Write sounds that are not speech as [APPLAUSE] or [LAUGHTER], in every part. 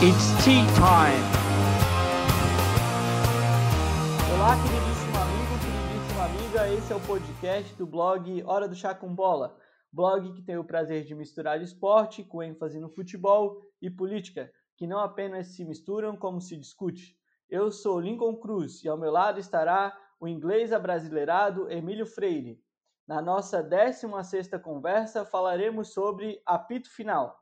It's tea time. Olá, queridíssimo amigo, queridíssima amiga. Esse é o podcast do blog Hora do Chá com Bola. Blog que tem o prazer de misturar esporte com ênfase no futebol e política, que não apenas se misturam como se discute. Eu sou Lincoln Cruz e ao meu lado estará o inglês abrasileirado Emílio Freire. Na nossa 16ª conversa falaremos sobre apito final.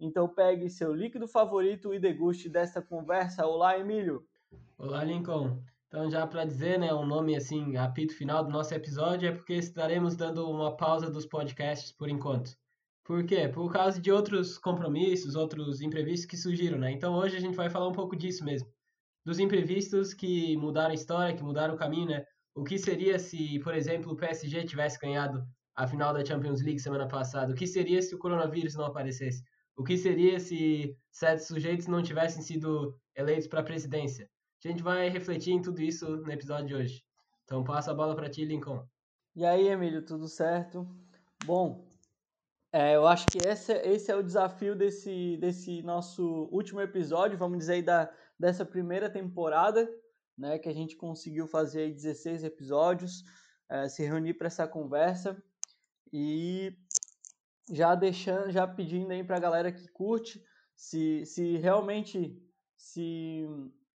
Então pegue seu líquido favorito e deguste desta conversa. Olá, Emílio. Olá, Lincoln. Então, já para dizer, né, um nome assim, apito final do nosso episódio é porque estaremos dando uma pausa dos podcasts por enquanto. Por quê? Por causa de outros compromissos, outros imprevistos que surgiram, né? Então, hoje a gente vai falar um pouco disso mesmo. Dos imprevistos que mudaram a história, que mudaram o caminho, né? O que seria se, por exemplo, o PSG tivesse ganhado a final da Champions League semana passada? O que seria se o coronavírus não aparecesse? O que seria se sete sujeitos não tivessem sido eleitos para a presidência? A gente vai refletir em tudo isso no episódio de hoje. Então passa a bola para ti, Lincoln. E aí, Emílio, tudo certo? Bom, é, eu acho que esse, esse é o desafio desse, desse nosso último episódio, vamos dizer aí, da, dessa primeira temporada, né, que a gente conseguiu fazer aí 16 episódios, é, se reunir para essa conversa e já deixando, já pedindo aí para a galera que curte, se, se realmente se,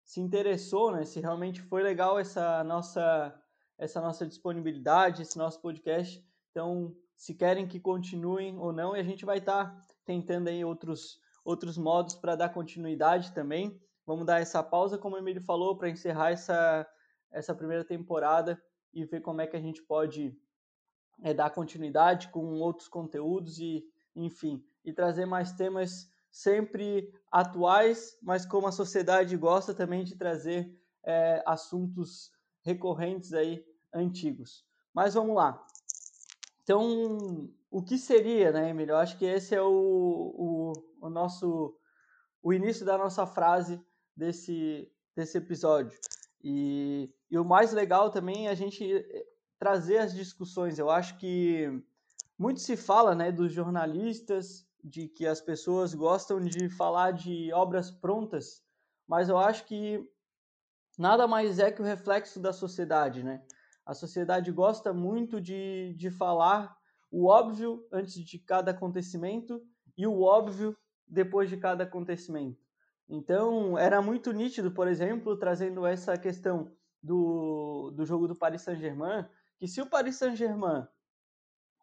se interessou, né? Se realmente foi legal essa nossa essa nossa disponibilidade, esse nosso podcast. Então, se querem que continuem ou não, e a gente vai estar tá tentando aí outros outros modos para dar continuidade também. Vamos dar essa pausa, como o Emílio falou, para encerrar essa essa primeira temporada e ver como é que a gente pode é, dar continuidade com outros conteúdos e, enfim, e trazer mais temas sempre atuais, mas como a sociedade gosta também de trazer é, assuntos recorrentes aí antigos. Mas vamos lá. Então, o que seria, né, Emílio? Eu acho que esse é o, o, o nosso o início da nossa frase desse, desse episódio. E, e o mais legal também é a gente trazer as discussões. Eu acho que muito se fala né, dos jornalistas, de que as pessoas gostam de falar de obras prontas, mas eu acho que nada mais é que o reflexo da sociedade, né? A sociedade gosta muito de, de falar o óbvio antes de cada acontecimento e o óbvio depois de cada acontecimento. Então, era muito nítido, por exemplo, trazendo essa questão do, do jogo do Paris Saint-Germain, que se o Paris Saint-Germain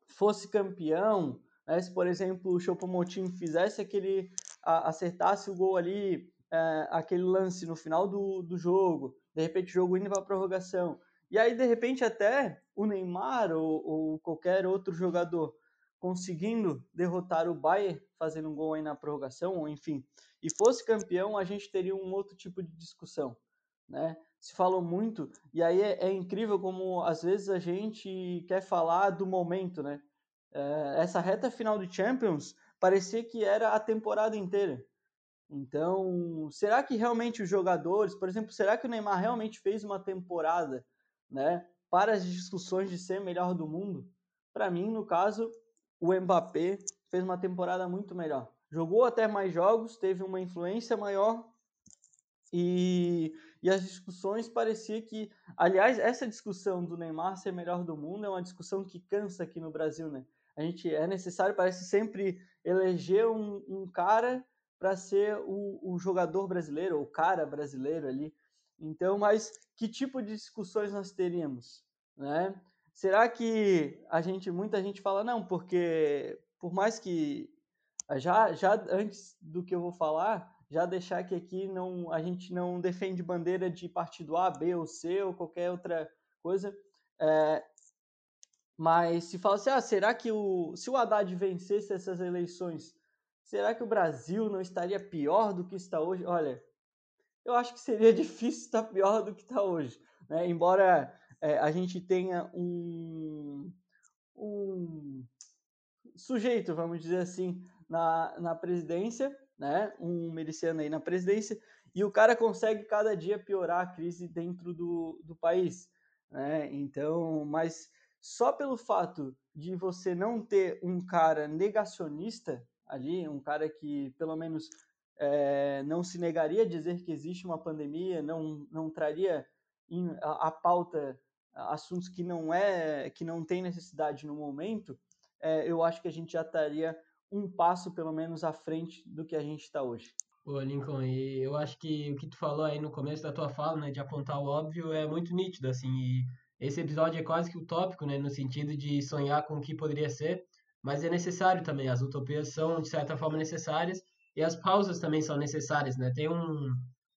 fosse campeão, né, se por exemplo o Choupo-Moting fizesse aquele acertasse o gol ali, é, aquele lance no final do, do jogo, de repente o jogo indo para a prorrogação, e aí de repente até o Neymar ou, ou qualquer outro jogador conseguindo derrotar o Bayern, fazendo um gol aí na prorrogação, ou enfim, e fosse campeão, a gente teria um outro tipo de discussão, né? Se falou muito, e aí é, é, incrível como às vezes a gente quer falar do momento, né? É, essa reta final de Champions parecia que era a temporada inteira. Então, será que realmente os jogadores, por exemplo, será que o Neymar realmente fez uma temporada, né, para as discussões de ser melhor do mundo? Para mim, no caso, o Mbappé fez uma temporada muito melhor. Jogou até mais jogos, teve uma influência maior e e as discussões parecia que, aliás, essa discussão do Neymar ser melhor do mundo é uma discussão que cansa aqui no Brasil, né? A gente é necessário, parece sempre eleger um, um cara para ser o, o, jogador brasileiro, o cara brasileiro ali. Então, mas que tipo de discussões nós teríamos, né? Será que a gente, muita gente fala não, porque por mais que já, já antes do que eu vou falar, já deixar que aqui não, a gente não defende bandeira de partido A, B ou C ou qualquer outra coisa. É, mas se fala assim, ah, será que o, se o Haddad vencesse essas eleições, será que o Brasil não estaria pior do que está hoje? Olha, eu acho que seria [LAUGHS] difícil estar pior do que está hoje. Né? Embora é, a gente tenha um, um sujeito, vamos dizer assim, na, na presidência, né, um miliciano aí na presidência, e o cara consegue cada dia piorar a crise dentro do, do país. Né? Então, mas só pelo fato de você não ter um cara negacionista ali, um cara que pelo menos é, não se negaria a dizer que existe uma pandemia, não, não traria a, a pauta assuntos que não é que não tem necessidade no momento, é, eu acho que a gente já estaria um passo pelo menos à frente do que a gente está hoje. Pô, Lincoln, e eu acho que o que tu falou aí no começo da tua fala, né, de apontar o óbvio, é muito nítido, assim, e esse episódio é quase que utópico, né, no sentido de sonhar com o que poderia ser, mas é necessário também, as utopias são, de certa forma, necessárias, e as pausas também são necessárias, né, tem um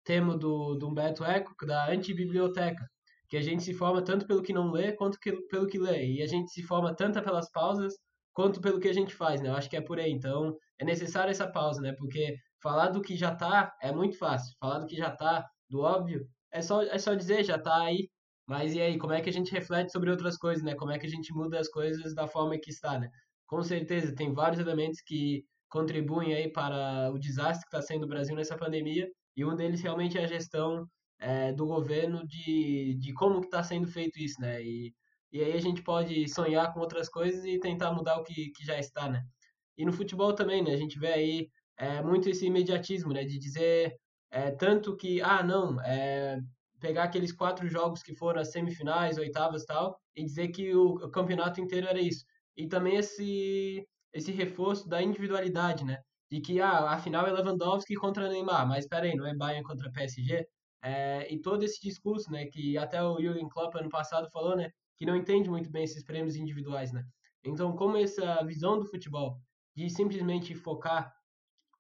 termo do, do Humberto Eco, da antibiblioteca, que a gente se forma tanto pelo que não lê quanto que, pelo que lê. E a gente se forma tanto pelas pausas quanto pelo que a gente faz, né? Eu acho que é por aí. Então, é necessário essa pausa, né? Porque falar do que já tá é muito fácil. Falar do que já tá, do óbvio, é só, é só dizer, já tá aí. Mas e aí, como é que a gente reflete sobre outras coisas, né? Como é que a gente muda as coisas da forma que está, né? Com certeza, tem vários elementos que contribuem aí para o desastre que está sendo o Brasil nessa pandemia, e um deles realmente é a gestão é, do governo de, de como que está sendo feito isso, né? E, e aí a gente pode sonhar com outras coisas e tentar mudar o que, que já está, né? E no futebol também, né? A gente vê aí é, muito esse imediatismo, né? De dizer é, tanto que, ah, não, é, pegar aqueles quatro jogos que foram as semifinais, oitavas tal, e dizer que o, o campeonato inteiro era isso. E também esse, esse reforço da individualidade, né? De que, ah, a final é Lewandowski contra Neymar, mas espera aí, não é Bayern contra PSG? É, e todo esse discurso, né, que até o Jürgen Klopp ano passado falou, né, que não entende muito bem esses prêmios individuais, né. Então, como essa visão do futebol de simplesmente focar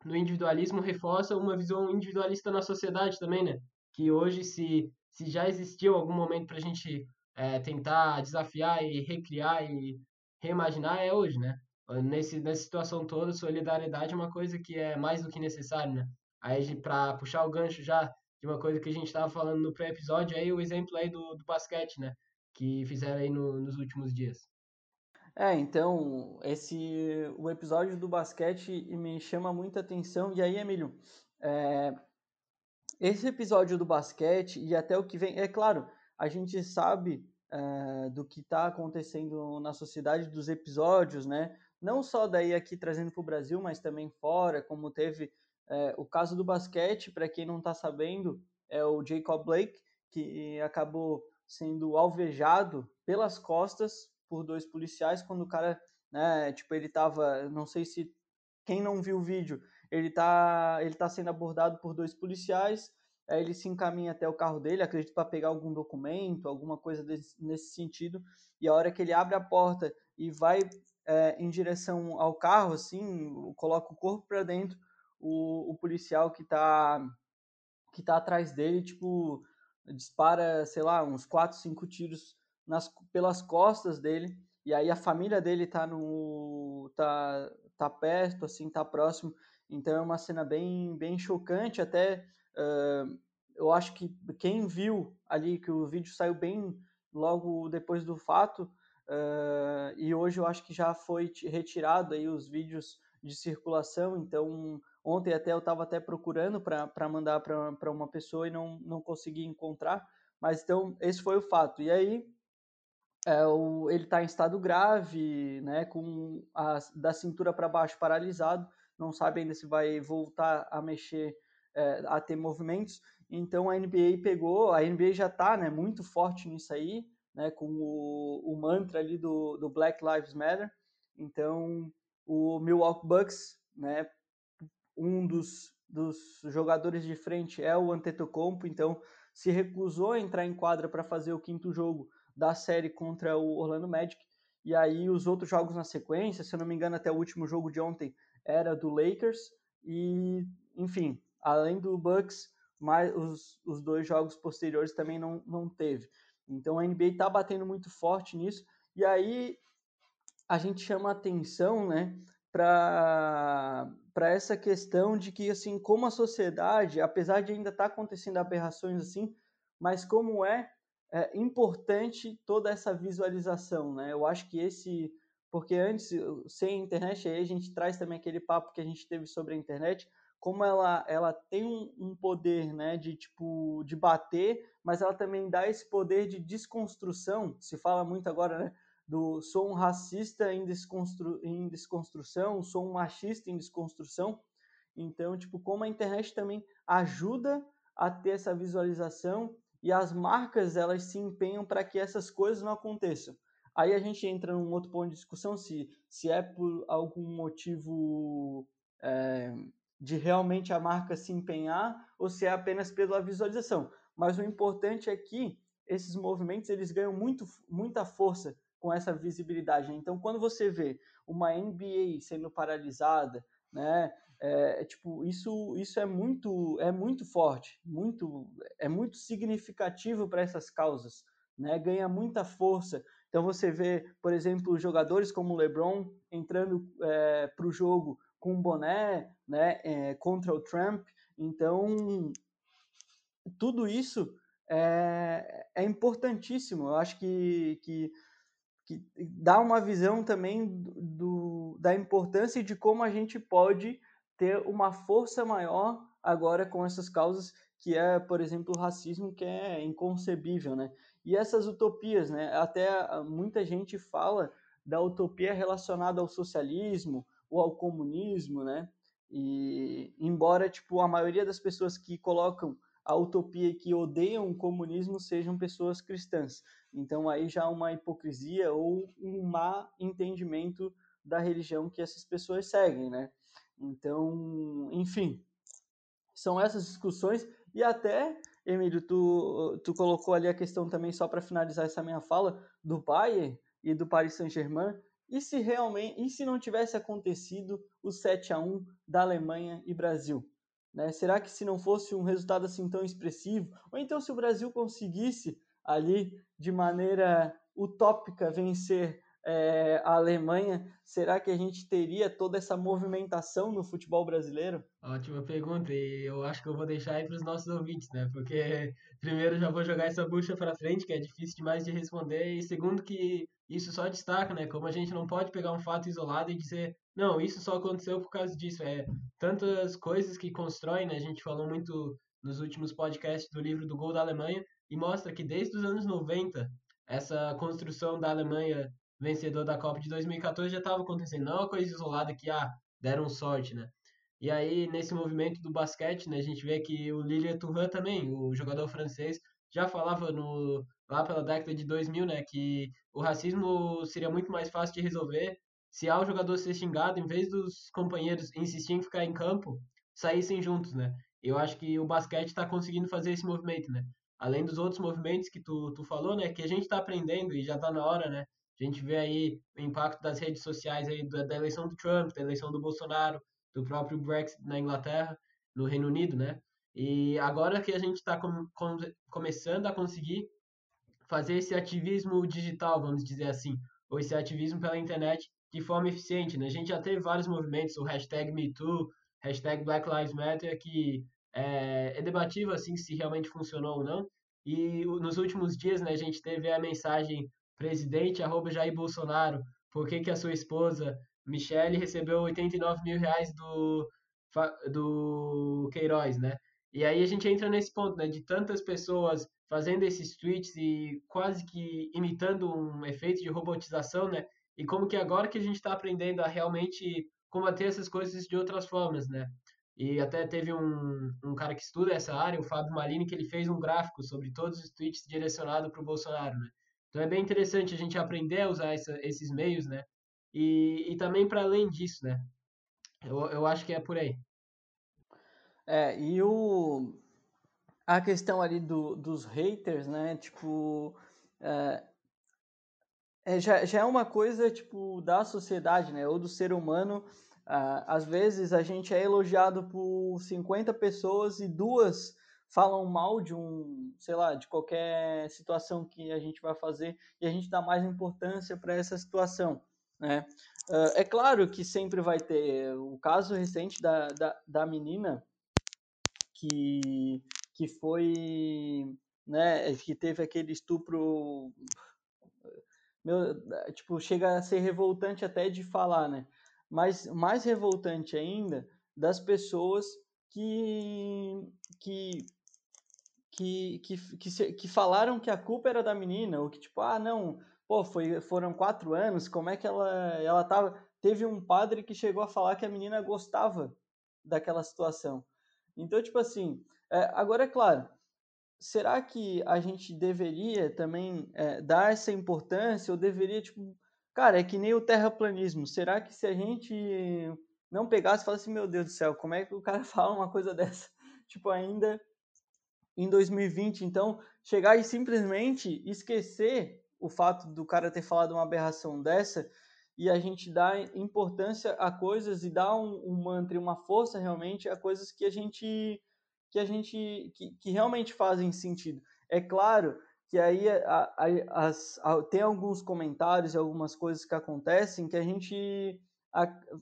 no individualismo reforça uma visão individualista na sociedade também, né, que hoje se se já existiu algum momento para a gente é, tentar desafiar e recriar e reimaginar é hoje, né. Nesse, nessa situação toda, solidariedade é uma coisa que é mais do que necessária, né. Aí, para puxar o gancho já de uma coisa que a gente estava falando no pré-episódio, aí o exemplo aí do, do basquete, né? Que fizeram aí no, nos últimos dias. É, então, esse o episódio do basquete me chama muita atenção. E aí, Emílio, é, esse episódio do basquete e até o que vem, é claro, a gente sabe é, do que está acontecendo na sociedade, dos episódios, né? Não só daí aqui trazendo para o Brasil, mas também fora, como teve é, o caso do basquete, para quem não está sabendo, é o Jacob Blake, que acabou sendo alvejado pelas costas por dois policiais quando o cara, né, tipo, ele tava, não sei se quem não viu o vídeo, ele tá, ele tá sendo abordado por dois policiais, aí ele se encaminha até o carro dele, acredito para pegar algum documento, alguma coisa desse, nesse sentido, e a hora que ele abre a porta e vai é, em direção ao carro, assim, coloca o corpo para dentro, o, o policial que tá, que tá atrás dele, tipo, dispara, sei lá, uns 4, 5 tiros nas, pelas costas dele, e aí a família dele tá no. tá, tá perto, assim, tá próximo. Então é uma cena bem, bem chocante, até uh, eu acho que quem viu ali que o vídeo saiu bem logo depois do fato, uh, e hoje eu acho que já foi retirado aí os vídeos de circulação, então Ontem até eu estava até procurando para mandar para uma pessoa e não, não consegui encontrar. Mas então, esse foi o fato. E aí, é, o, ele está em estado grave, né, com a, da cintura para baixo paralisado, não sabe ainda se vai voltar a mexer, é, a ter movimentos. Então a NBA pegou, a NBA já está né, muito forte nisso aí, né, com o, o mantra ali do, do Black Lives Matter. Então o Milwaukee Bucks né, um dos, dos jogadores de frente é o Antetokounmpo, então se recusou a entrar em quadra para fazer o quinto jogo da série contra o Orlando Magic. E aí os outros jogos na sequência, se eu não me engano, até o último jogo de ontem era do Lakers. E, enfim, além do Bucks, mais os, os dois jogos posteriores também não, não teve. Então a NBA está batendo muito forte nisso. E aí a gente chama atenção, né, para essa questão de que, assim, como a sociedade, apesar de ainda estar tá acontecendo aberrações assim, mas como é, é, importante toda essa visualização, né? Eu acho que esse... Porque antes, sem a internet, aí a gente traz também aquele papo que a gente teve sobre a internet, como ela, ela tem um, um, poder né, de tipo de bater, mas ela também dá esse poder de desconstrução. Se fala muito agora, né? Do sou um racista em, desconstru, em desconstrução, sou um machista em desconstrução. Então, tipo, como a internet também ajuda a ter essa visualização e as marcas elas se empenham para que essas coisas não aconteçam. Aí a gente entra num outro ponto de discussão se, se é por algum motivo é, de realmente a marca se empenhar ou se é apenas pela visualização. Mas o importante é que esses movimentos eles ganham muito, muita força com essa visibilidade. Então, quando você vê uma NBA sendo paralisada, né, é, é, tipo, isso, isso é muito, é muito forte, muito, é muito significativo para essas causas, né? Ganha muita força. Então você vê, por exemplo, jogadores como o LeBron entrando é, para o jogo com um boné, né, é, contra o Trump. Então tudo isso é, é importantíssimo. Eu acho que, que que dá uma visão também do, da importância de como a gente pode ter uma força maior agora com essas causas que é, por exemplo, o racismo que é inconcebível, né? E essas utopias, né? Até ah, muita gente fala da utopia relacionada ao socialismo ou ao comunismo, né? E embora tipo a maioria das pessoas que colocam a utopia que odeiam o comunismo sejam pessoas cristãs. Então aí já uma hipocrisia ou um má entendimento da religião que essas pessoas seguem, né? Então, enfim, são essas discussões e até, Emílio, tu, tu colocou ali a questão também, só para finalizar essa minha fala, do Bayern e do Paris Saint-Germain, e se realmente, e se não tivesse acontecido o 7 a 1 da Alemanha e Brasil? Né? Será que se não fosse um resultado assim tão expressivo, ou então se o Brasil conseguisse ali de maneira utópica vencer é, a Alemanha, será que a gente teria toda essa movimentação no futebol brasileiro? Ótima pergunta, e eu acho que eu vou deixar aí para os nossos ouvintes, né? Porque primeiro já vou jogar essa bucha para frente, que é difícil demais de responder, e segundo que isso só destaca, né? Como a gente não pode pegar um fato isolado e dizer, não, isso só aconteceu por causa disso. É tantas coisas que constroem, né? A gente falou muito nos últimos podcasts do livro do Gol da Alemanha, e mostra que desde os anos 90, essa construção da Alemanha vencedor da Copa de 2014 já estava acontecendo. Não é uma coisa isolada que, ah, deram sorte, né? E aí, nesse movimento do basquete, né, a gente vê que o Lilian Thuram também, o jogador francês, já falava no, lá pela década de 2000, né, que o racismo seria muito mais fácil de resolver se ao jogador ser xingado, em vez dos companheiros insistirem em ficar em campo, saíssem juntos, né? Eu acho que o basquete está conseguindo fazer esse movimento, né? Além dos outros movimentos que tu, tu falou, né, que a gente está aprendendo e já está na hora, né, a gente vê aí o impacto das redes sociais aí da, da, eleição do Trump, da eleição do Bolsonaro, do próprio Brexit na Inglaterra, no Reino Unido, né? E agora que a gente está com, com, começando a conseguir fazer esse ativismo digital, vamos dizer assim, ou esse ativismo pela internet de forma eficiente, né? A gente já teve vários movimentos, o hashtag MeToo, hashtag Black Lives Matter, que é, é debatível assim se realmente funcionou ou não. E nos últimos dias, né, a gente teve a mensagem presidente arroba Jair Bolsonaro, por que, que a sua esposa Michele recebeu 89 mil reais do, do Queiroz, né? E aí a gente entra nesse ponto, né? De tantas pessoas fazendo esses tweets e quase que imitando um efeito de robotização, né? E como que agora que a gente está aprendendo a realmente combater essas coisas de outras formas, né? E até teve um, um cara que estuda essa área, o Fábio Malini, que ele fez um gráfico sobre todos os tweets direcionados para o Bolsonaro, né? Então é bem interessante a gente aprender a usar essa, esses meios, né? E, e também para além disso, né? Eu, eu acho que é por aí. É, e o, a questão ali do, dos haters, né? Tipo, é, é, já, já é uma coisa, tipo, da sociedade, né? Ou do ser humano. às vezes a gente é elogiado por 50 pessoas e duas falam mal de um, sei lá, de qualquer situação que a gente vai fazer e a gente dá mais importância para essa situação, né? Uh, é claro que sempre vai ter o caso recente da, da, da menina que, que foi, né, que teve aquele estupro, meu, tipo, chega a ser revoltante até de falar, né? Mas mais revoltante ainda das pessoas que, que que, que, que, que, falaram que a culpa era da menina, ou que tipo, ah, não, pô, foi, foram quatro anos, como é que ela, ela tava... Teve um padre que chegou a falar que a menina gostava daquela situação. Então, tipo assim, é, agora é claro, será que a gente deveria também é, dar essa importância ou deveria, tipo, cara, é que nem o terraplanismo, será que se a gente não pegasse e falasse, meu Deus do céu, como é que o cara [LAUGHS] fala uma coisa dessa? Tipo, ainda em 2020, então, chegar e simplesmente esquecer o fato do cara ter falado uma aberração dessa e a gente dá importância a coisas e dá um, um mantra, uma força realmente a coisas que a gente que a gente que, que realmente fazem sentido. É claro que aí a, a, as, a, tem alguns comentários e algumas coisas que acontecem que a gente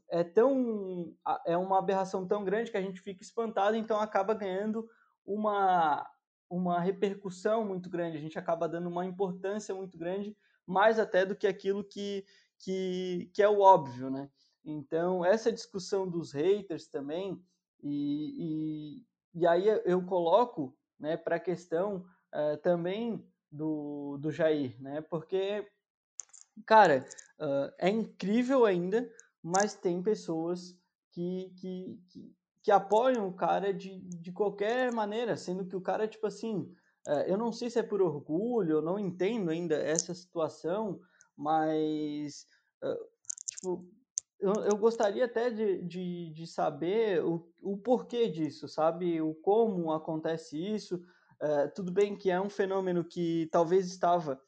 é tão é uma aberração tão grande que a gente fica espantado, então acaba ganhando uma uma repercussão muito grande, a gente acaba dando uma importância muito grande, mais até do que aquilo que que, que é o óbvio, né? Então, essa discussão dos haters também, e, e, e aí eu coloco né, para a questão uh, também do, do Jair, né? Porque, cara, uh, é incrível ainda, mas tem pessoas que, que, que, que, apoiam o cara de, de qualquer maneira, sendo que o cara, tipo assim, uh, eu não sei se é por orgulho, eu não entendo ainda essa situação, mas, uh, tipo, eu, eu, gostaria até de, de, de saber o, o porquê disso, sabe? O como acontece isso. Uh, tudo bem que é um fenômeno que talvez estava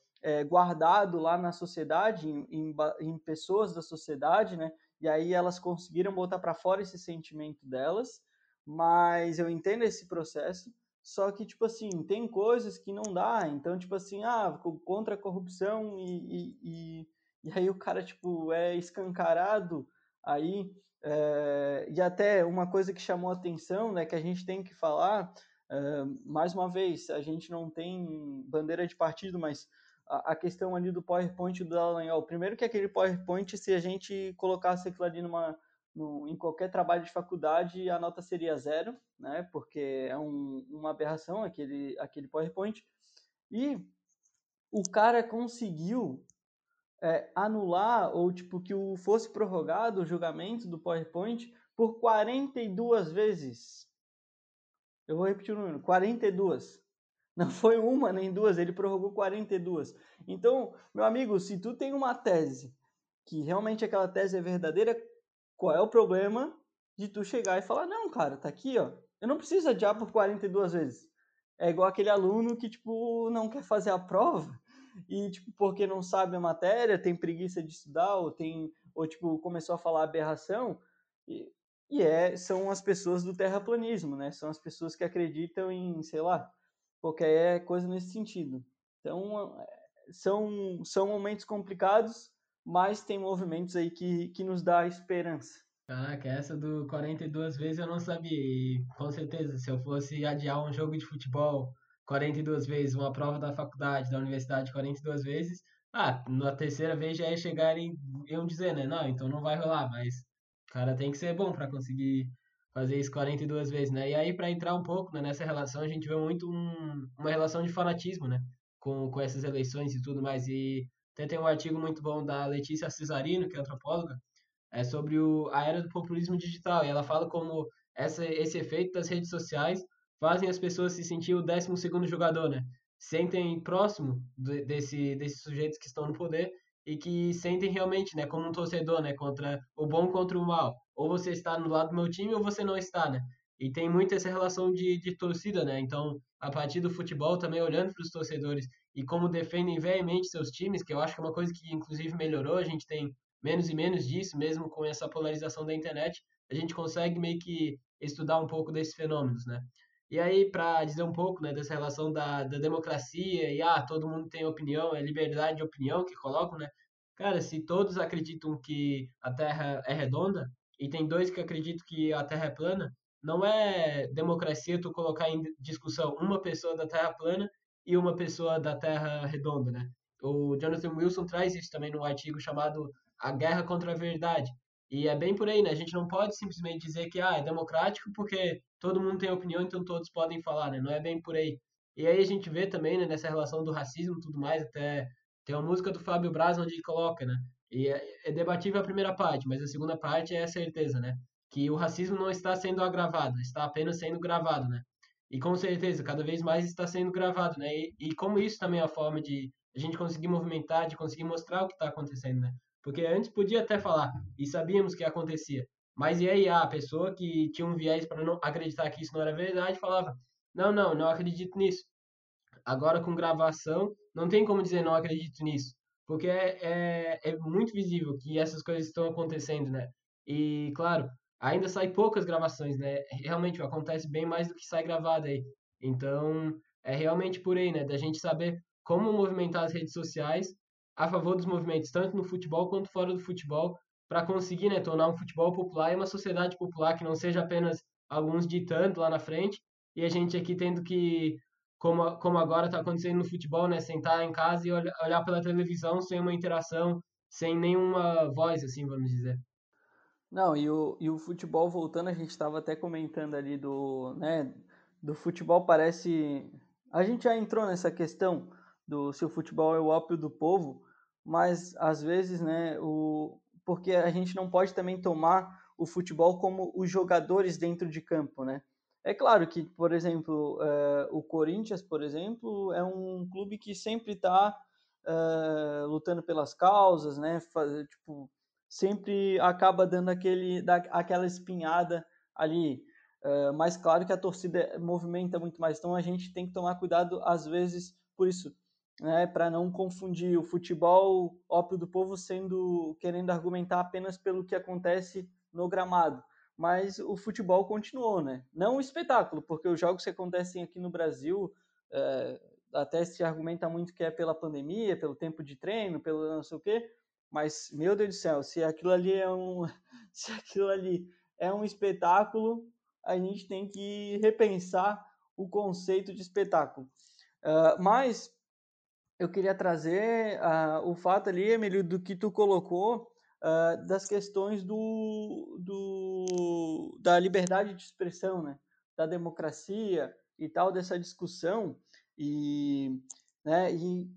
guardado lá na sociedade, em, em, em, pessoas da sociedade, né? E aí elas conseguiram botar para fora esse sentimento delas, mas eu entendo esse processo. Só que, tipo assim, tem coisas que não dá. Então, tipo assim, ah, contra a corrupção e, e, e, e aí o cara, tipo, é escancarado aí. É, e até uma coisa que chamou atenção, né, que a gente tem que falar, é, mais uma vez, a gente não tem bandeira de partido, mas a, questão ali do PowerPoint do Dallagnol. Primeiro que aquele PowerPoint, se a gente colocasse aquilo ali numa no, em qualquer trabalho de faculdade a nota seria zero, né? Porque é um, uma aberração aquele, aquele PowerPoint. E o cara conseguiu é, anular ou tipo que o fosse prorrogado o julgamento do PowerPoint por 42 vezes. Eu vou repetir o número, 42. Não foi uma nem duas, ele prorrogou 42. Então, meu amigo, se tu tem uma tese que realmente aquela tese é verdadeira, qual é o problema de tu chegar e falar, não, cara, tá aqui, ó. Eu não preciso adiar por 42 vezes. É igual aquele aluno que, tipo, não quer fazer a prova e, tipo, porque não sabe a matéria, tem preguiça de estudar, ou tem, ou, tipo, começou a falar aberração. E, e é, são as pessoas do terraplanismo, né? São as pessoas que acreditam em, sei lá, qualquer coisa nesse sentido. Então, são, são momentos complicados, mas tem movimentos aí que, que nos dá esperança. Caraca, essa do 42 vezes eu não sabia. E com certeza, se eu fosse adiar um jogo de futebol 42 vezes, uma prova da faculdade, da universidade 42 vezes, ah, na terceira vez já ia chegar e iam dizer, né? Não, então não vai rolar, mas o cara tem que ser bom para conseguir fazer isso 42 vezes, né? E aí, para entrar um pouco né, nessa relação, a gente vê muito um, uma relação de fanatismo, né? Com, com essas eleições e tudo mais. E até tem um artigo muito bom da Letícia Cesarino, que é antropóloga, é sobre o, a era do populismo digital. E ela fala como essa, esse efeito das redes sociais fazem as pessoas se sentir o 12 segundo jogador, né? Sentem próximo desse, desses sujeitos que estão no poder e que sentem realmente, né, como um torcedor, né, contra o bom contra o mal. Ou você está no lado do meu time ou você não está, né? E tem muito essa relação de, de torcida, né? Então, a partir do futebol também olhando para os torcedores e como defendem veemente seus times, que eu acho que é uma coisa que inclusive melhorou, a gente tem menos e menos disso, mesmo com essa polarização da internet, a gente consegue meio que estudar um pouco desses fenômenos, né? E aí, para dizer um pouco né, dessa relação da, da democracia e, ah, todo mundo tem opinião, é liberdade de opinião que colocam, né? Cara, se todos acreditam que a Terra é redonda e tem dois que acreditam que a Terra é plana, não é democracia tu colocar em discussão uma pessoa da Terra plana e uma pessoa da Terra redonda, né? O Jonathan Wilson traz isso também no artigo chamado A Guerra contra a Verdade. E é bem por aí, né? A gente não pode simplesmente dizer que ah, é democrático porque todo mundo tem opinião, então todos podem falar, né? Não é bem por aí. E aí a gente vê também, né, nessa relação do racismo e tudo mais, até tem uma música do Fábio Braz onde ele coloca, né? E é, é debatível a primeira parte, mas a segunda parte é a certeza, né? que o racismo não está sendo agravado, está apenas sendo gravado, né? E com certeza, cada vez mais está sendo gravado, né? E, e como isso também é a forma de a gente conseguir movimentar, de conseguir mostrar o que está acontecendo, né? Porque antes podia até falar e sabíamos que acontecia, mas e aí a pessoa que tinha um viés para não acreditar que isso não era verdade falava: não, não, não acredito nisso. Agora com gravação não tem como dizer não acredito nisso, porque é, é, é muito visível que essas coisas estão acontecendo, né? E claro, ainda sai poucas gravações, né? Realmente acontece bem mais do que sai gravado aí. Então, é realmente por aí, né? Da gente saber como movimentar as redes sociais a favor dos movimentos, tanto no futebol quanto fora do futebol, para conseguir né, tornar um futebol popular e uma sociedade popular que não seja apenas alguns ditando lá na frente e a gente aqui tendo que, como, como agora está acontecendo no futebol, né, sentar em casa e olhar, olhar pela televisão sem uma interação, sem nenhuma voz, assim, vamos dizer. Não, e o, e o futebol voltando, a gente estava até comentando ali do, né, do futebol parece. A gente já entrou nessa questão do se o futebol é o ópio do povo, mas às vezes, né, o, porque a gente não pode também tomar o futebol como os jogadores dentro de campo, né? É claro que, por exemplo, uh, o Corinthians, por exemplo, é um clube que sempre está uh, lutando pelas causas, né? Faz, tipo, sempre acaba dando aquele, da, aquela espinhada ali. Uh, mas claro que a torcida movimenta muito mais. Então a gente tem que tomar cuidado, às vezes, por isso, né? Para não confundir o futebol ópio do povo sendo querendo argumentar apenas pelo que acontece no gramado mas o futebol continuou, né? Não o espetáculo, porque os jogos que acontecem aqui no Brasil, é, até se argumenta muito que é pela pandemia, pelo tempo de treino, pelo não sei o quê, mas, meu Deus do céu, se aquilo ali é um, [LAUGHS] se aquilo ali é um espetáculo, a gente tem que repensar o conceito de espetáculo. Uh, mas eu queria trazer uh, o fato ali, Emílio, do que tu colocou uh, das questões do, do, da liberdade de expressão, né? da democracia e tal, dessa discussão e, né, e,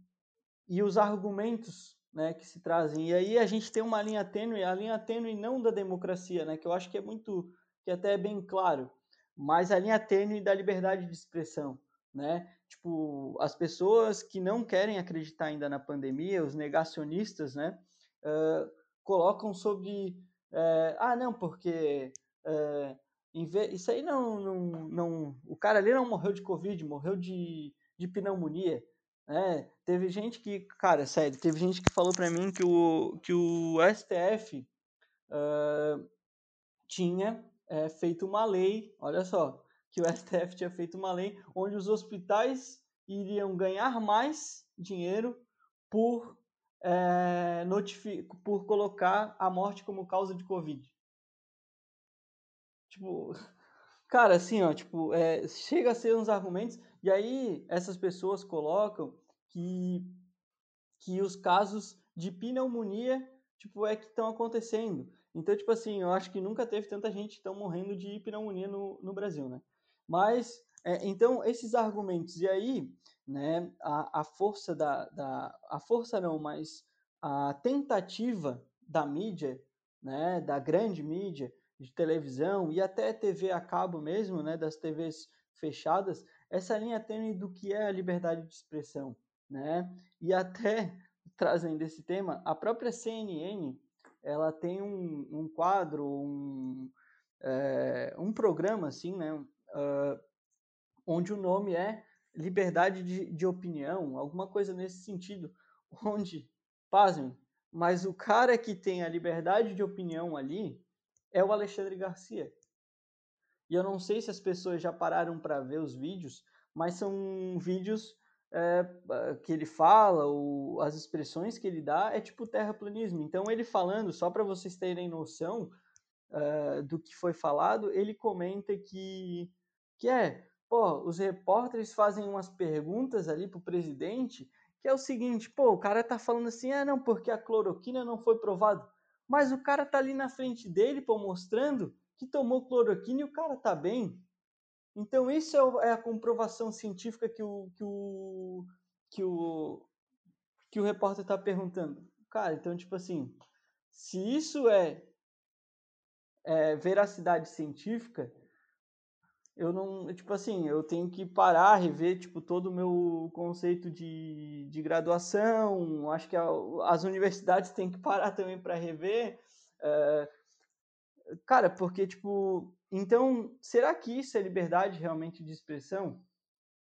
e os argumentos né, que se trazem. E aí a gente tem uma linha tênue, a linha tênue não da democracia, né, que eu acho que é muito, que até é bem claro, mas a linha tênue da liberdade de expressão. Né? Tipo, as pessoas que não querem acreditar ainda na pandemia, os negacionistas, né? Uh, colocam sobre. É, ah, não, porque. É, isso aí não, não, não. O cara ali não morreu de Covid, morreu de, de pneumonia. Né? Teve gente que. Cara, sério, teve gente que falou para mim que o, que o STF uh, tinha é, feito uma lei, olha só, que o [LAUGHS] STF tinha feito uma lei onde os hospitais iriam ganhar mais dinheiro por é, por colocar a morte como causa de Covid. Tipo, [LAUGHS] cara, assim, ó, tipo, é, chega a ser uns argumentos, e aí essas pessoas colocam que, que os casos de pneumonia, tipo, é que estão acontecendo. Então, tipo assim, eu acho que nunca teve tanta gente tão morrendo de pneumonia no, no Brasil, né? Mas, é, então, esses argumentos, e aí, né, a, a força da, da a força não, mas a tentativa da mídia, né, da grande mídia de televisão e até TV a cabo mesmo, né, das TVs fechadas, essa linha tênue do que é a liberdade de expressão, né? E até [LAUGHS] trazendo esse tema, a própria CNN, ela tem um, um quadro, um, é, um programa assim, né, uh, onde o nome é liberdade de, de opinião, alguma coisa nesse sentido, [LAUGHS] onde, pasmem, mas o cara que tem a liberdade de opinião ali é o Alexandre Garcia. E eu não sei se as pessoas já pararam para ver os vídeos, mas são vídeos é, que ele fala, ou as expressões que ele dá, é tipo terraplanismo. Então, ele falando, só para vocês terem noção uh, do que foi falado, ele comenta que, que é pô, os repórteres fazem umas perguntas ali pro presidente, que é o seguinte, pô, o cara tá falando assim, ah, não, porque a cloroquina não foi provado. Mas o cara tá ali na frente dele, pô, mostrando que tomou cloroquina e o cara tá bem. Então isso é, é a comprovação científica que o que o que o que o repórter tá perguntando. Cara, então tipo assim, se isso é é, veracidade científica, eu não, tipo assim, eu tenho que parar, rever, tipo, todo o meu conceito de, de graduação, acho que a, as universidades têm que parar também para rever, é, cara, porque, tipo, então, será que isso é liberdade realmente de expressão?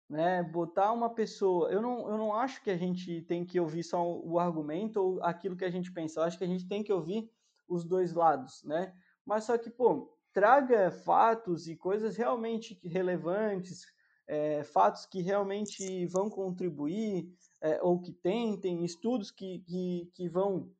Né? Botar uma pessoa, eu não, eu não acho que a gente tem que ouvir só o argumento ou aquilo que a gente pensa, eu acho que a gente tem que ouvir os dois lados, né? Mas só que, pô, traga fatos e coisas realmente relevantes, é, fatos que realmente vão contribuir é, ou que tentem, estudos que, que, que vão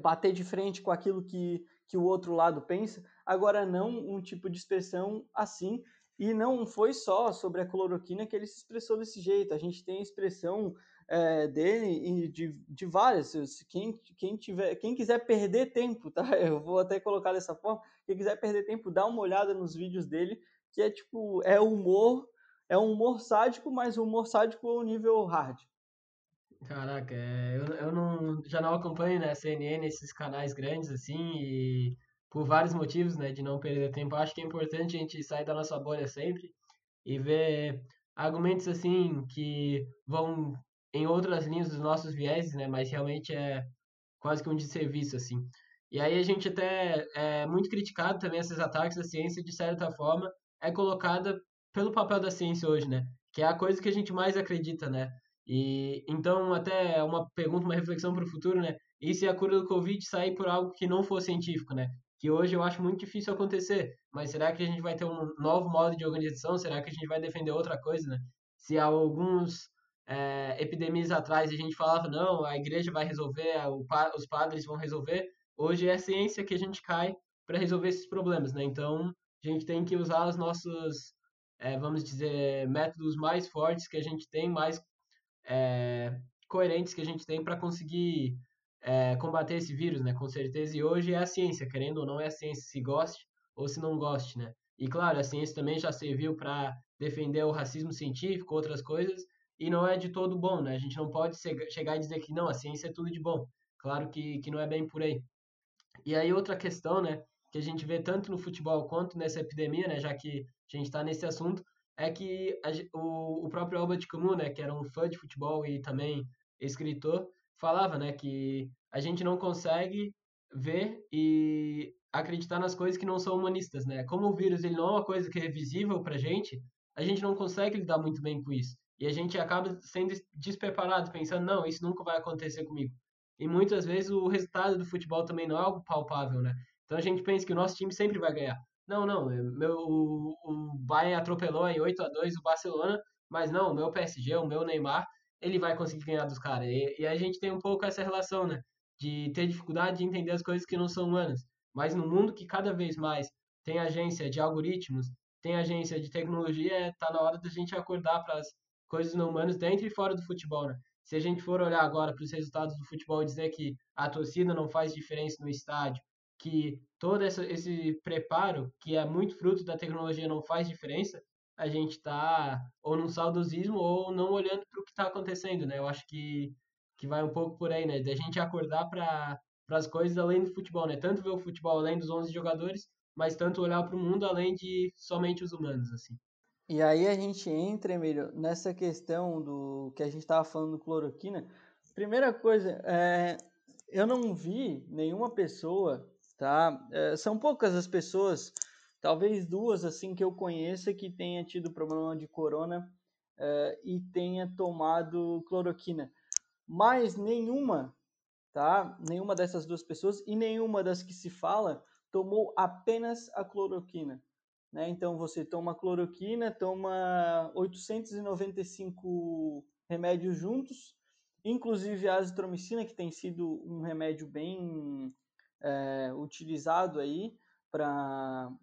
bater de frente com aquilo que, que o outro lado pensa. Agora, não um tipo de expressão assim. E não foi só sobre a cloroquina que ele se expressou desse jeito. A gente tem a expressão é, dele e de, de várias. Quem, quem, tiver, quem quiser perder tempo, tá? [LAUGHS] Eu vou até colocar dessa forma. Quem quiser perder tempo, dá uma olhada nos vídeos dele, que é tipo, é humor, é um humor sádico, mas humor sádico ao nível hard. Caraca, é, eu, eu não, já não acompanho, né, CNN, esses canais grandes, assim, e por vários motivos, né, de não perder tempo. Acho que é importante a gente sair da nossa bolha sempre e ver argumentos, assim, que vão em outras linhas dos nossos vieses, né? Mas realmente é quase que um desserviço, assim. E aí a gente até é muito criticado também esses ataques à ciência, de certa forma, é colocada pelo papel da ciência hoje, né? Que é a coisa que a gente mais acredita, né? E então até uma pergunta, uma reflexão para o futuro, né? E se a cura do Covid sair por algo que não for científico, né? Que hoje eu acho muito difícil acontecer. Mas será que a gente vai ter um novo modo de organização? Será que a gente vai defender outra coisa, né? Se alguns é, epidemias atrás a gente falava, não, a igreja vai resolver, os padres vão resolver. Hoje é a ciência que a gente cai para resolver esses problemas, né? Então, a gente tem que usar os nossos, é, vamos dizer, métodos mais fortes que a gente tem, mais é, coerentes que a gente tem para conseguir é, combater esse vírus, né? Com certeza. E hoje é a ciência, querendo ou não, é a ciência, se goste ou se não goste, né? E claro, a ciência também já serviu para defender o racismo científico, outras coisas, e não é de todo bom, né? A gente não pode chegar e dizer que não, a ciência é tudo de bom. Claro que, que não é bem por aí. E aí outra questão, né, que a gente vê tanto no futebol quanto nessa epidemia, né, já que a gente está nesse assunto, é que a, o, o próprio Albert Camus, né, que era um fã de futebol e também escritor, falava, né, que a gente não consegue ver e acreditar nas coisas que não são humanistas, né? Como o vírus ele não é uma coisa que é visível pra gente, a gente não consegue lidar muito bem com isso. E a gente acaba sendo despreparado, pensando, não, isso nunca vai acontecer comigo. E muitas vezes o resultado do futebol também não é algo palpável, né? Então a gente pensa que o nosso time sempre vai ganhar. Não, não, é, meu, o, o Bayern atropelou em 8 a 2 o Barcelona, mas não, o meu PSG, o meu Neymar, ele vai conseguir ganhar dos caras. E, e a gente tem um pouco essa relação, né? De ter dificuldade de entender as coisas que não são humanas. Mas no mundo que cada vez mais tem agência de algoritmos, tem agência de tecnologia, tá na hora da gente acordar para as coisas não humanas dentro e fora do futebol, né? Se a gente for olhar agora para os resultados do futebol e dizer que a torcida não faz diferença no estádio, que todo esse preparo, que é muito fruto da tecnologia, não faz diferença, a gente está ou num saudosismo ou não olhando para o que está acontecendo, né? Eu acho que, que vai um pouco por aí, né? Da gente acordar para as coisas além do futebol, né? Tanto ver o futebol além dos 11 jogadores, mas tanto olhar para o mundo além de somente os humanos, assim. E aí a gente entra, Emílio, nessa questão do que a gente estava falando do cloroquina. Primeira coisa, é, eu não vi nenhuma pessoa, tá? É, são poucas as pessoas, talvez duas assim que eu conheça que tenha tido problema de corona é, e tenha tomado cloroquina. Mas nenhuma, tá? Nenhuma dessas duas pessoas e nenhuma das que se fala tomou apenas a cloroquina. Né? Então você toma cloroquina, toma 895 remédios juntos, inclusive a azitromicina, que tem sido um remédio bem é, utilizado aí para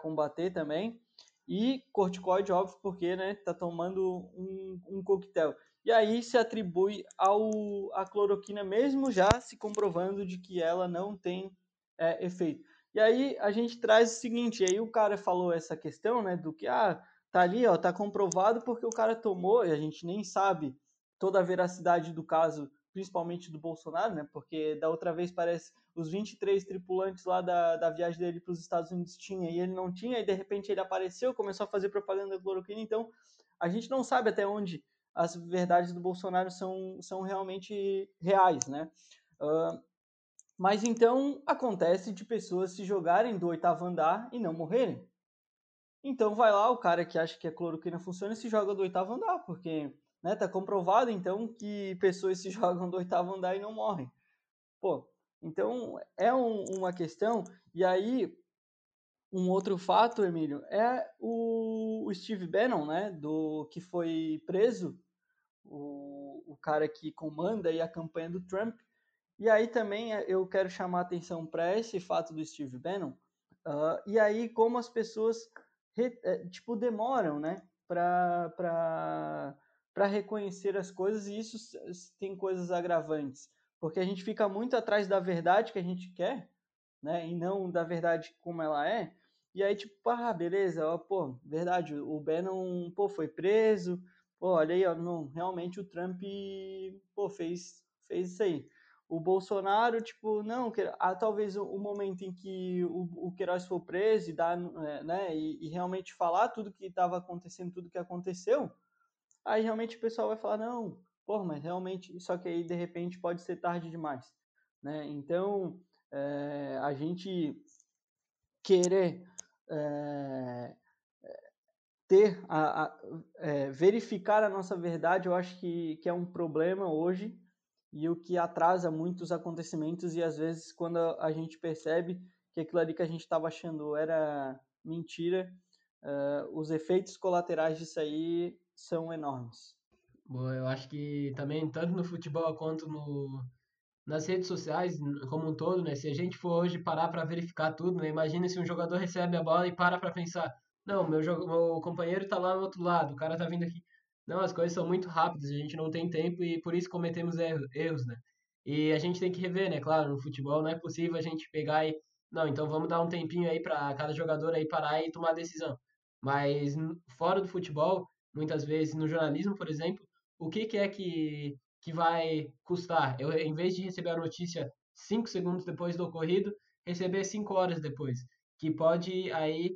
combater também. E corticoide, óbvio, porque né, tá tomando um, um coquetel. E aí se atribui ao, a cloroquina, mesmo já se comprovando de que ela não tem é, efeito. E aí a gente traz o seguinte, aí o cara falou essa questão, né, do que ah, tá ali, ó, tá comprovado porque o cara tomou, e a gente nem sabe toda a veracidade do caso, principalmente do Bolsonaro, né? Porque da outra vez parece os 23 tripulantes lá da, da viagem dele para os Estados Unidos tinha e ele não tinha, e de repente ele apareceu, começou a fazer propaganda da cloroquina, então a gente não sabe até onde as verdades do Bolsonaro são, são realmente reais, né? Uh, mas então acontece de pessoas se jogarem do oitavo andar e não morrerem. Então vai lá o cara que acha que a cloroquina funciona e se joga do oitavo andar, porque né, tá comprovado então que pessoas se [LAUGHS] jogam do oitavo andar e não morrem. Pô, então é um, uma questão. E aí um outro fato, Emílio, é o, o Steve Bannon, né, do que foi preso, o, o cara que comanda aí a campanha do Trump e aí também eh, eu quero chamar atenção para esse fato do Steve Bannon, uh, e aí como as pessoas, re, é, tipo, demoram, né, para reconhecer as coisas, e isso tem coisas agravantes, porque a gente fica muito atrás da verdade que a gente quer, né, e não da verdade como ela é, e aí, tipo, ah, beleza, ó, pô, verdade, o Bannon, pô, foi preso, pô, olha aí, ó, não, realmente o Trump, pô, fez, fez isso aí o Bolsonaro, tipo, não, que, ah, talvez o, o, momento em que o, o Queiroz for preso e, dar, é, né, e, e realmente falar tudo que estava acontecendo, tudo que aconteceu, aí realmente o pessoal vai falar, não, pô, mas realmente, só que aí de repente pode ser tarde demais, né? Então, é, a gente querer é, ter, a, a é, verificar a nossa verdade, eu acho que, que é um problema hoje, e o que atrasa muitos acontecimentos e às vezes quando a gente percebe que aquilo ali que a gente estava achando era mentira, uh, os efeitos colaterais disso aí são enormes. Bom, eu acho que também tanto no futebol quanto no, nas redes sociais como um todo, né? Se a gente for hoje parar para verificar tudo, né? Imagina se um jogador recebe a bola e para para pensar, não, meu, meu companheiro está lá no outro lado, o cara está vindo aqui. Não, as coisas são muito rápidas, a gente não tem tempo e por isso cometemos erros, né? E a gente tem que rever, né? Claro, no futebol não é possível a gente pegar e. Não, então vamos dar um tempinho aí para cada jogador aí parar e tomar a decisão. Mas fora do futebol, muitas vezes no jornalismo, por exemplo, o que, que é que, que vai custar? Eu, em vez de receber a notícia cinco segundos depois do ocorrido, receber cinco horas depois, que pode aí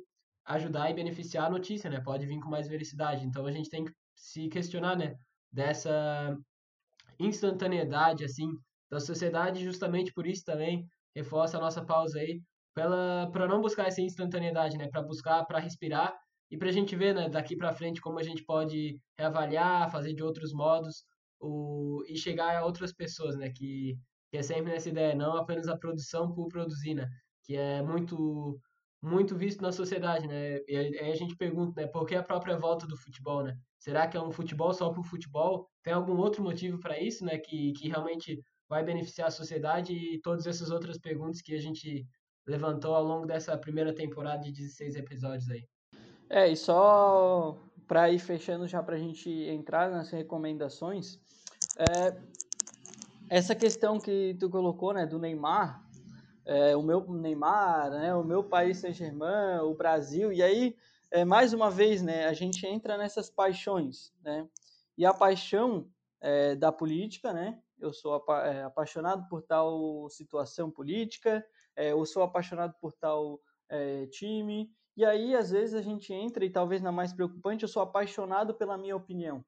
ajudar e beneficiar a notícia, né? Pode vir com mais velocidade. Então a gente tem que se questionar, né, dessa instantaneidade, assim, da sociedade, justamente por isso também reforça a nossa pausa aí, para não buscar essa instantaneidade, né, para buscar, para respirar e para a gente ver, né, daqui para frente como a gente pode reavaliar, fazer de outros modos o, e chegar a outras pessoas, né, que, que é sempre nessa ideia, não apenas a produção por produzir, né, que é muito muito visto na sociedade, né? E aí a gente pergunta, né, por que a própria volta do futebol, né? Será que é um futebol só para futebol? Tem algum outro motivo para isso, né? Que, que realmente vai beneficiar a sociedade e todas essas outras perguntas que a gente levantou ao longo dessa primeira temporada de 16 episódios aí. É, e só para ir fechando já para a gente entrar nas recomendações, é, essa questão que tu colocou, né, do Neymar, é, o meu Neymar, né, o meu país Saint-Germain, o Brasil, e aí é, mais uma vez, né, a gente entra nessas paixões, né? E a paixão é, da política, né? Eu sou apa é, apaixonado por tal situação política, é, eu sou apaixonado por tal é, time. E aí, às vezes, a gente entra, e talvez na mais preocupante, eu sou apaixonado pela minha opinião.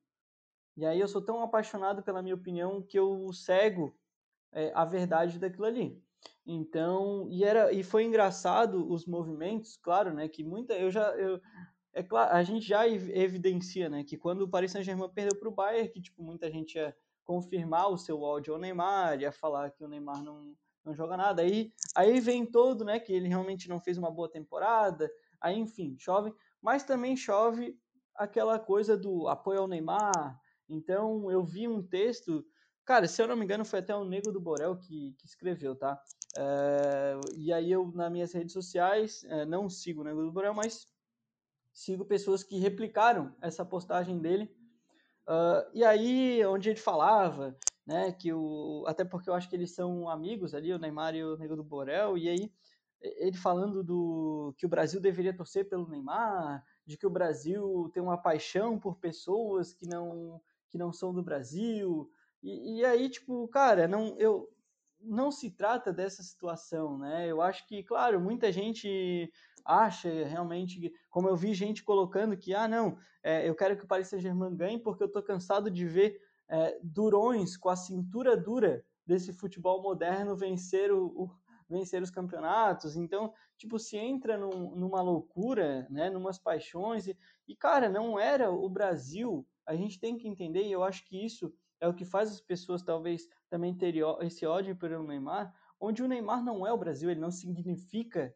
E aí eu sou tão apaixonado pela minha opinião que eu cego é, a verdade daquilo ali. Então, e era e foi engraçado os movimentos, claro, né, que muita eu já eu, é claro, a gente já evidencia, né, que quando o Paris Saint-Germain perdeu para o Bayern, que tipo muita gente ia confirmar o seu áudio ao Neymar, ia falar que o Neymar não não joga nada. Aí aí vem todo, né, que ele realmente não fez uma boa temporada. Aí, enfim, chove, mas também chove aquela coisa do apoio ao Neymar. Então, eu vi um texto Cara, se eu não me engano, foi até o Nego do Borel que, que escreveu, tá? É, e aí eu, nas minhas redes sociais, é, não sigo o Nego do Borel, mas sigo pessoas que replicaram essa postagem dele. Uh, e aí, onde ele falava, né, que o... Até porque eu acho que eles são amigos ali, o Neymar e o Nego do Borel, e aí ele falando do que o Brasil deveria torcer pelo Neymar, de que o Brasil tem uma paixão por pessoas que não, que não são do Brasil, E, e aí, tipo, cara, não, eu, não se trata dessa situação, né? Eu acho que, claro, muita gente acha realmente, como eu vi gente colocando que, ah, não, é, eu quero que o Paris Saint-Germain ganhe porque eu tô cansado de ver é, durões com a cintura dura desse futebol moderno vencer, o, o, vencer os campeonatos. Então, tipo, se entra num, numa loucura, né, numas paixões. E, e, cara, não era o Brasil. A gente tem que entender, e eu acho que isso é o que faz as pessoas talvez também terem esse ódio pelo Neymar, onde o Neymar não é o Brasil, ele não significa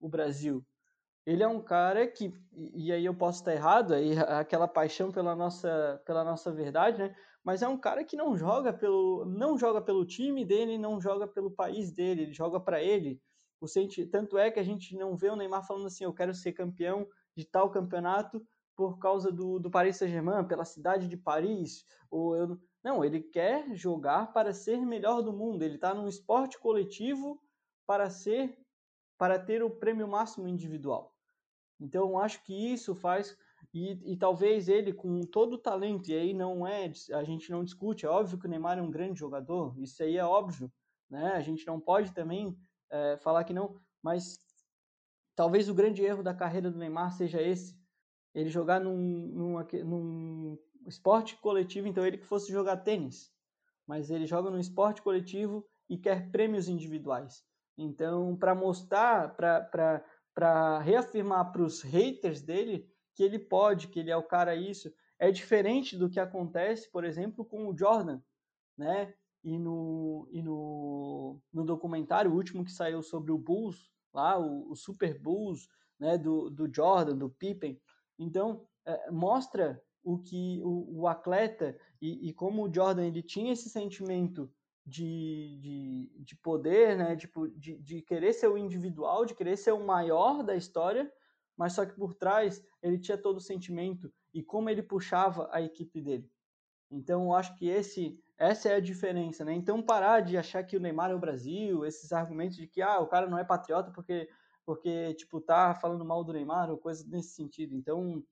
o Brasil. Ele é um cara que, e aí eu posso estar errado, aí [LAUGHS] aquela paixão pela nossa, pela nossa verdade, né? Mas é um cara que não joga pelo, não joga pelo time dele, não joga pelo país dele, ele joga para ele. O senti, tanto é que a gente não vê o Neymar falando assim, eu quero ser campeão de tal campeonato por causa do, do Paris Saint-Germain, pela cidade de Paris, ou eu, não, ele quer jogar para ser melhor do mundo. Ele está num esporte coletivo para ser, para ter o prêmio máximo individual. Então, acho que isso faz e, e, talvez ele com todo o talento e aí não é, a gente não discute. É óbvio que o Neymar é um grande jogador. Isso aí é óbvio, né? A gente não pode também é, falar que não, mas talvez o grande erro da carreira do Neymar seja esse: ele jogar num, num, num esporte coletivo, então ele que fosse jogar tênis, mas ele joga no esporte coletivo e quer prêmios individuais. Então, para mostrar, para reafirmar para os haters dele que ele pode, que ele é o cara isso, é diferente do que acontece, por exemplo, com o Jordan, né? E no, e no, no documentário, último que saiu sobre o Bulls, lá, o, o Super Bulls, né, do, do Jordan, do Pippen. Então, é, mostra o que o, o atleta e, e, como o Jordan ele tinha esse sentimento de, de, de poder, né, tipo, de, de querer ser o individual, de querer ser o maior da história, mas só que por trás ele tinha todo o sentimento e como ele puxava a equipe dele. Então eu acho que esse essa é a diferença, né? Então parar de achar que o Neymar é o Brasil, esses argumentos de que ah, o cara não é patriota porque porque tipo tá falando mal do Neymar ou coisa nesse sentido. Então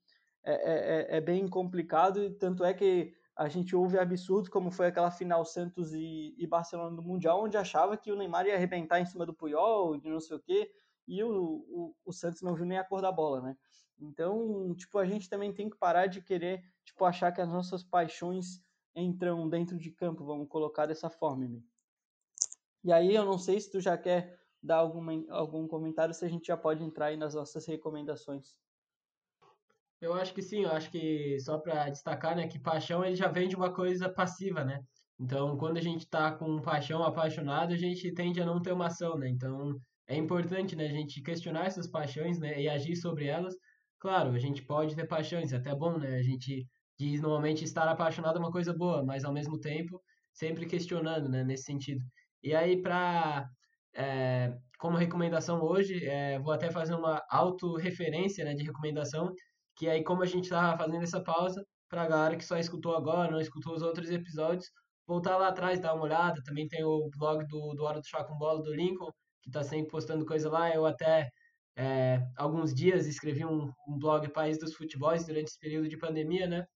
é, é, é, é bem complicado, e tanto é que a gente ouve absurdos como foi aquela final Santos e, e, Barcelona do Mundial, onde achava que o Neymar ia arrebentar em cima do Puyol, de não sei o quê, e o, o, o, Santos não viu nem a cor da bola, né? Então, tipo, a gente também tem que parar de querer, tipo, achar que as nossas paixões entram dentro de campo, vamos colocar dessa forma, né? E aí, eu não sei se tu já quer dar alguma, algum comentário, se a gente já pode entrar aí nas nossas recomendações. Eu acho que sim, eu acho que só para destacar, né, que paixão ele já vem de uma coisa passiva, né? Então, quando a gente está com paixão, apaixonado, a gente tende a não ter uma ação, né? Então, é importante, né, a gente questionar essas paixões, né, e agir sobre elas. Claro, a gente pode ter paixões, é até bom, né? A gente diz normalmente estar apaixonado é uma coisa boa, mas ao mesmo tempo sempre questionando, né, nesse sentido. E aí, para é, como recomendação hoje, é, vou até fazer uma autorreferência né, de recomendação, que aí como a gente estava fazendo essa pausa, para a galera que só escutou agora, não escutou os outros episódios, voltar lá atrás, dar uma olhada. Também tem o blog do, do Hora do Chá com Bola, do Lincoln, que está sempre postando coisa lá. Eu até, é, alguns dias, escrevi um, um, blog País dos Futebols durante esse período de pandemia, né?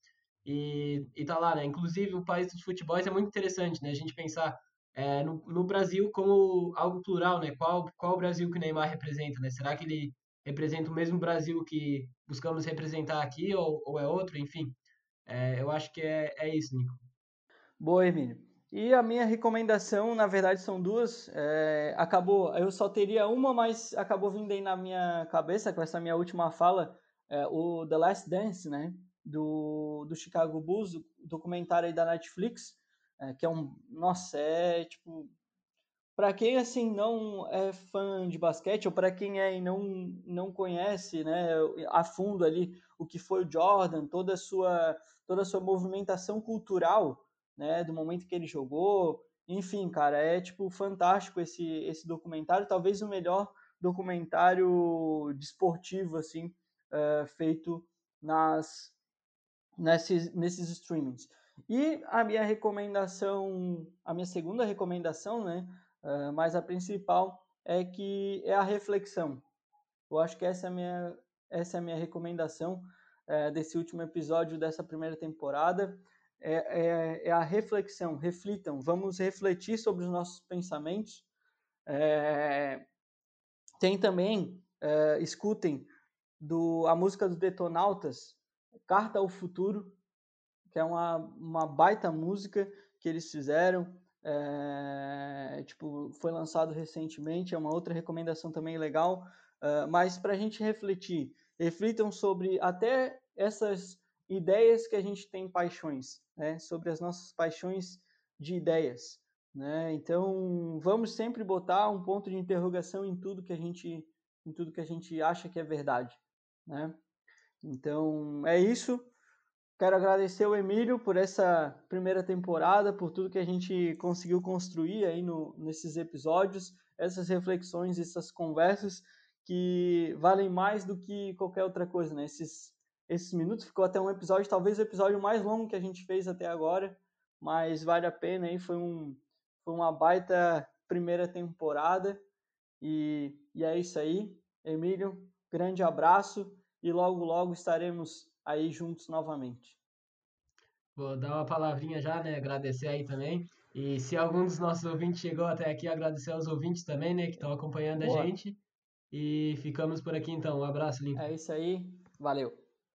E, e tá lá, né? Inclusive, o País dos Futebols é muito interessante, né? A gente pensar é, no, no Brasil como algo plural, né? Qual, qual o Brasil que o Neymar representa, né? Será que ele representa o mesmo Brasil que buscamos representar aqui ou, ou é outro, enfim. É, eu acho que é, é isso, Nico. Boa, Emílio. E a minha recomendação, na verdade, são duas. É, acabou, eu só teria uma, mas acabou vindo aí na minha cabeça com essa minha última fala, é, o The Last Dance, né? Do, do Chicago Bulls, documentário aí da Netflix, é, que é um. Nossa, é tipo para quem assim não é fã de basquete ou para quem é e não não conhece, né, a fundo ali o que foi o Jordan, toda a sua toda a sua movimentação cultural, né, do momento que ele jogou, enfim, cara, é tipo fantástico esse esse documentário, talvez o melhor documentário desportivo assim é, feito nas nesses nesses streamings. E a minha recomendação, a minha segunda recomendação, né, mas a principal é que é a reflexão. Eu acho que essa é a minha, essa é a minha recomendação uh, desse último episódio dessa primeira temporada. é, é, é, a reflexão. Reflitam, vamos refletir sobre os nossos pensamentos. É, tem também, é, escutem do, a música dos Detonautas, Carta ao Futuro, que é uma, uma baita música que eles fizeram. É, tipo, foi lançado recentemente, é uma outra recomendação também legal. Uh, mas para a gente refletir, reflitam sobre até essas ideias que a gente tem paixões, né? sobre as nossas paixões de ideias. Né? Então, vamos sempre botar um ponto de interrogação em tudo que a gente, em tudo que a gente acha que é verdade. Né? Então, é isso. Quero agradecer o Emílio por essa primeira temporada, por tudo que a gente conseguiu construir aí no, nesses episódios, essas reflexões, essas conversas que valem mais do que qualquer outra coisa, né? Esses, esses minutos ficou até um episódio, talvez o episódio mais longo que a gente fez até agora, mas vale a pena aí, foi, um, foi uma baita primeira temporada e, e é isso aí. Emílio, grande abraço e logo, logo estaremos aí juntos novamente. Vou dar uma palavrinha já, né? Agradecer aí também. E se algum dos nossos ouvintes chegou até aqui, agradecer aos ouvintes também, né? Que estão acompanhando Boa. a gente. E ficamos por aqui então. Um abraço, Lincoln. É isso aí. Valeu.